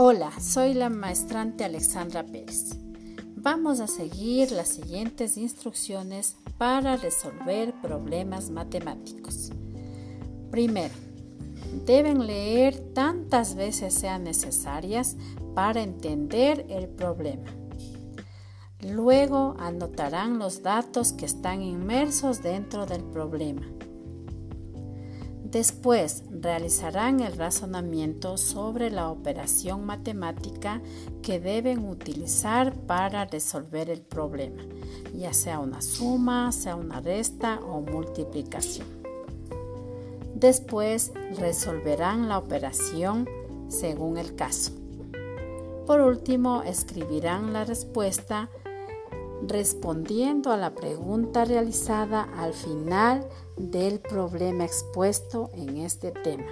Hola, soy la maestrante Alexandra Pérez. Vamos a seguir las siguientes instrucciones para resolver problemas matemáticos. Primero, deben leer tantas veces sean necesarias para entender el problema. Luego anotarán los datos que están inmersos dentro del problema. Después realizarán el razonamiento sobre la operación matemática que deben utilizar para resolver el problema, ya sea una suma, sea una resta o multiplicación. Después resolverán la operación según el caso. Por último, escribirán la respuesta respondiendo a la pregunta realizada al final del problema expuesto en este tema.